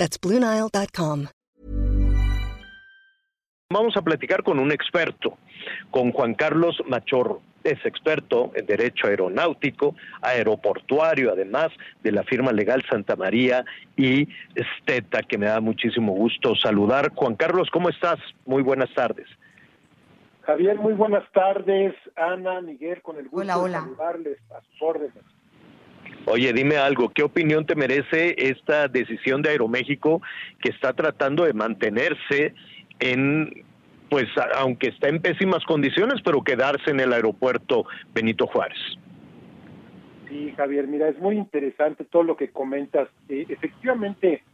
That's BlueNile.com. Vamos a platicar con un experto, con Juan Carlos Machorro. Es experto en Derecho Aeronáutico, aeroportuario, además de la firma legal Santa María y Esteta, que me da muchísimo gusto saludar. Juan Carlos, ¿cómo estás? Muy buenas tardes. Javier, muy buenas tardes. Ana, Miguel, con el gusto Hola, hola. de saludarles a sus órdenes. Oye, dime algo, ¿qué opinión te merece esta decisión de Aeroméxico que está tratando de mantenerse en, pues, aunque está en pésimas condiciones, pero quedarse en el aeropuerto Benito Juárez? Sí, Javier, mira, es muy interesante todo lo que comentas. Eh, efectivamente,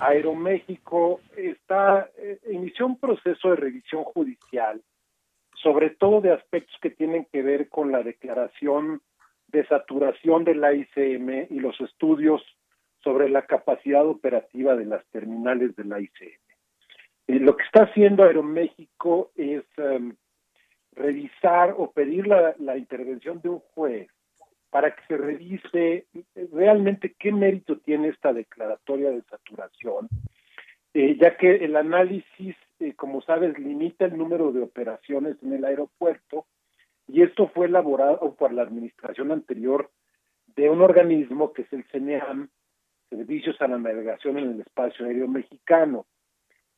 Aeroméxico está eh, inició un proceso de revisión judicial, sobre todo de aspectos que tienen que ver con la declaración de saturación de la ICM y los estudios sobre la capacidad operativa de las terminales de la ICM. Eh, lo que está haciendo Aeroméxico es em, revisar o pedir la, la intervención de un juez para que se revise eh, realmente qué mérito tiene esta declaratoria de saturación, eh, ya que el análisis, eh, como sabes, limita el número de operaciones en el aeropuerto esto fue elaborado por la administración anterior de un organismo que es el CNEAM, Servicios a la Navegación en el Espacio Aéreo Mexicano.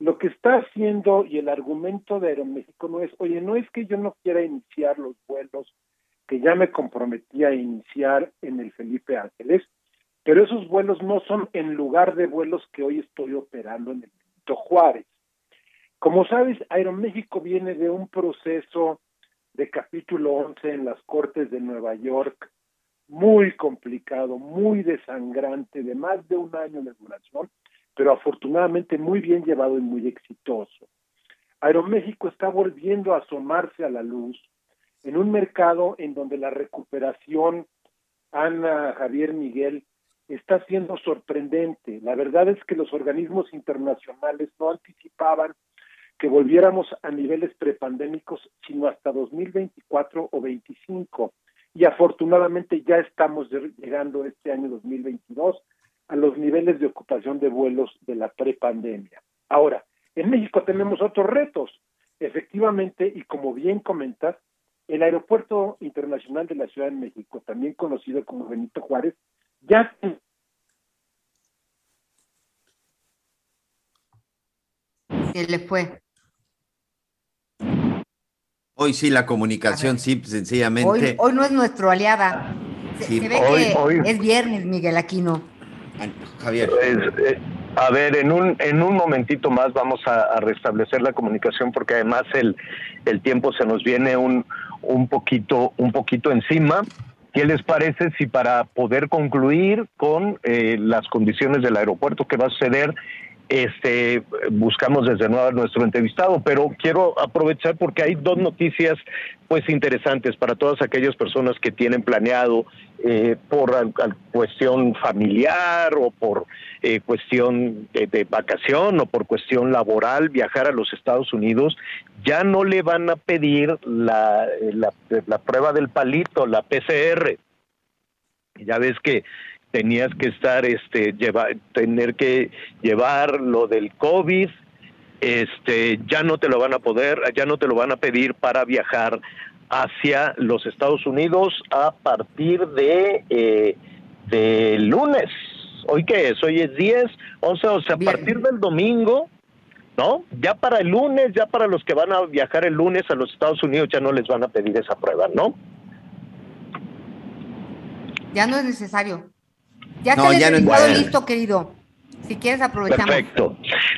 Lo que está haciendo y el argumento de Aeroméxico no es, oye, no es que yo no quiera iniciar los vuelos que ya me comprometí a iniciar en el Felipe Ángeles, pero esos vuelos no son en lugar de vuelos que hoy estoy operando en el Benito Juárez. Como sabes, Aeroméxico viene de un proceso de capítulo 11 en las Cortes de Nueva York, muy complicado, muy desangrante, de más de un año de duración, pero afortunadamente muy bien llevado y muy exitoso. Aeroméxico está volviendo a asomarse a la luz en un mercado en donde la recuperación, Ana, Javier, Miguel, está siendo sorprendente. La verdad es que los organismos internacionales no anticipaban que volviéramos a niveles prepandémicos sino hasta 2024 o 25 y afortunadamente ya estamos llegando este año 2022 a los niveles de ocupación de vuelos de la prepandemia. Ahora, en México tenemos otros retos. Efectivamente, y como bien comentas, el Aeropuerto Internacional de la Ciudad de México, también conocido como Benito Juárez, ya Se le fue. Hoy sí la comunicación, sí, sencillamente. hoy no es nuestro aliada. Se, Sí, se ve hoy- que hoy- es viernes, Miguel Aquino. Javier, Es, eh, a ver, en un, en un momentito más vamos a, a restablecer la comunicación porque además el, el tiempo se nos viene un, un, poquito, un poquito encima. ¿Qué les parece si para poder concluir con eh, las condiciones del aeropuerto que va a suceder, este, buscamos desde nuevo a nuestro entrevistado? Pero quiero aprovechar porque hay dos noticias pues interesantes para todas aquellas personas que tienen planeado eh, por cuestión familiar o por eh, cuestión de, de vacación o por cuestión laboral viajar a los Estados Unidos, ya no le van a pedir la prueba del palito, la PCR. Ya ves que tenías que estar, este, llevar, tener que llevar lo del COVID, este, ya no te lo van a poder, ya no te lo van a pedir para viajar hacia los Estados Unidos a partir de, eh, de lunes. ¿Hoy qué es? Hoy es 10, 11, o sea, a partir del domingo, ¿no? Ya para el lunes, ya para los que van a viajar el lunes a los Estados Unidos, ya no les van a pedir esa prueba, ¿no? Ya no es necesario. Ya No, está ya no listo, querido. Si quieres, aprovechamos. Perfecto.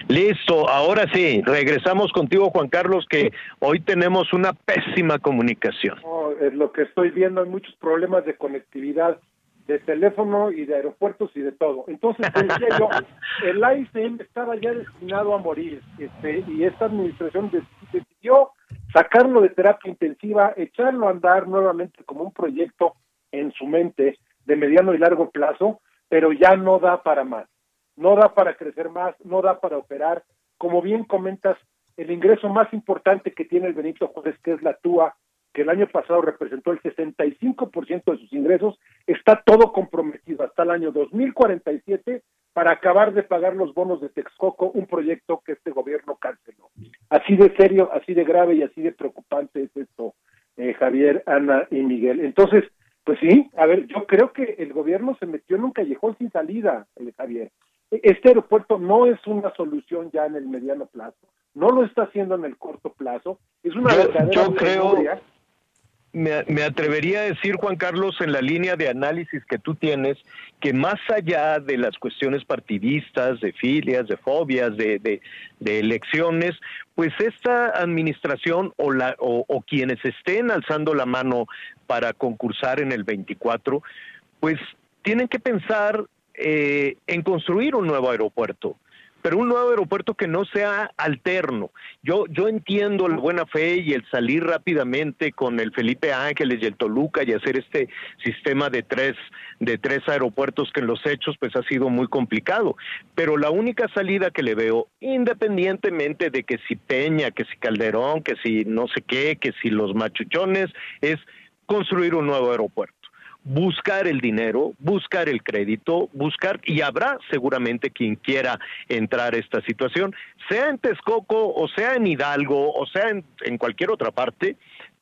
Listo, ahora sí, regresamos contigo, Juan Carlos, que hoy tenemos una pésima comunicación. No, es lo que estoy viendo, hay muchos problemas de conectividad de teléfono y de aeropuertos y de todo. Entonces, decía yo, el AICM estaba ya destinado a morir este, y esta administración decidió sacarlo de terapia intensiva, echarlo a andar nuevamente como un proyecto en su mente de mediano y largo plazo, pero ya no da para más, no da para crecer más, no da para operar. Como bien comentas, el ingreso más importante que tiene el Benito Juárez, que es la TUA, que el año pasado representó el 65% de sus ingresos, está todo comprometido hasta el año 2047 para acabar de pagar los bonos de Texcoco, un proyecto que este gobierno canceló. Así de serio, así de grave y así de preocupante es esto, eh, Javier, Ana y Miguel. Entonces, pues sí, a ver, yo creo que el gobierno se metió en un callejón sin salida, eh, Javier. E, este aeropuerto no es una solución ya en el mediano plazo, no lo está haciendo en el corto plazo, es una verdadera yo creo, me, atrevería a decir, Juan Carlos, en la línea de análisis que tú tienes, que más allá de las cuestiones partidistas, de filias, de fobias, de, elecciones, pues esta administración o, la, o, quienes estén alzando la mano para concursar en el 24, pues tienen que pensar eh, en construir un nuevo aeropuerto pero un nuevo aeropuerto que no sea alterno. Yo, yo entiendo la buena fe y el salir rápidamente con el Felipe Ángeles y el Toluca y hacer este sistema de tres, de tres aeropuertos que en los hechos pues ha sido muy complicado. Pero la única salida que le veo, independientemente de que si Peña, que si Calderón, que si no sé qué, que si los machuchones, es construir un nuevo aeropuerto buscar el dinero, buscar el crédito, buscar, y habrá seguramente quien quiera entrar a esta situación, sea en Texcoco o sea en Hidalgo o sea en, cualquier otra parte,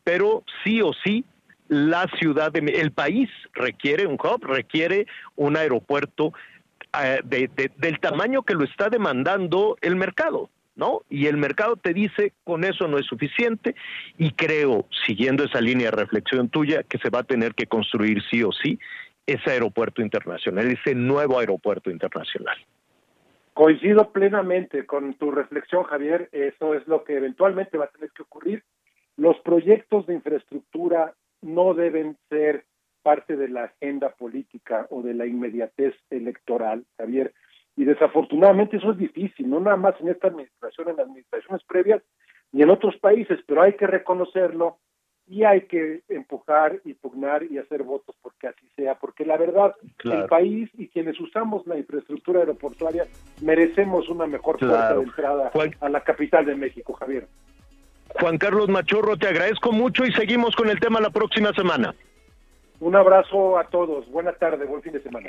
pero sí o sí la ciudad, de, el país requiere un hub, requiere un aeropuerto eh, del tamaño que lo está demandando el mercado. ¿No? Y el mercado te dice, con eso no es suficiente y creo, siguiendo esa línea de reflexión tuya, que se va a tener que construir sí o sí ese aeropuerto internacional, ese nuevo aeropuerto internacional. Coincido plenamente con tu reflexión, Javier. Eso es lo que eventualmente va a tener que ocurrir. Los proyectos de infraestructura no deben ser parte de la agenda política o de la inmediatez electoral, Javier y desafortunadamente eso es difícil, no nada más en esta administración, en administraciones previas ni en otros países, pero hay que reconocerlo y hay que empujar y pugnar y hacer votos porque así sea, porque la verdad, el país y quienes usamos la infraestructura aeroportuaria merecemos una mejor puerta de entrada a la capital de México, Javier. Juan Carlos Machorro, te agradezco mucho y seguimos con el tema la próxima semana. Un abrazo a todos, buena tarde, buen fin de semana.